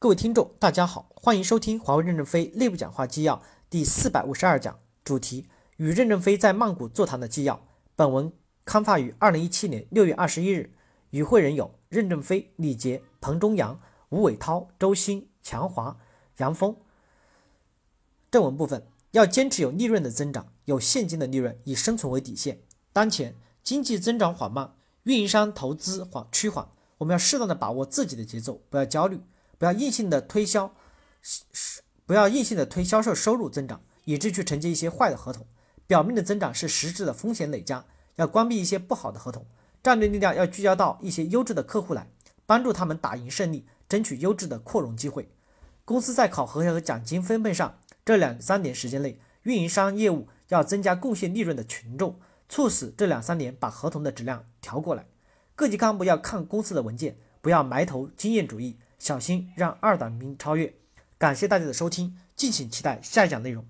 各位听众，大家好，欢迎收听华为任正非内部讲话纪要第四百五十二讲，主题与任正非在曼谷座谈的纪要。本文刊发于二零一七年六月二十一日。与会人有任正非、李杰、彭中阳、吴伟涛、周兴、强华、杨峰。正文部分要坚持有利润的增长，有现金的利润以生存为底线。当前经济增长缓慢，运营商投资缓趋缓，我们要适当的把握自己的节奏，不要焦虑。不要硬性的推销，是不要硬性的推销售收入增长，以致去承接一些坏的合同。表面的增长是实质的风险累加，要关闭一些不好的合同。战略力量要聚焦到一些优质的客户来，帮助他们打赢胜利，争取优质的扩容机会。公司在考核和奖金分配上，这两三年时间内，运营商业务要增加贡献利润的群众，促使这两三年把合同的质量调过来。各级干部要看公司的文件，不要埋头经验主义。小心让二等兵超越。感谢大家的收听，敬请期待下一讲内容。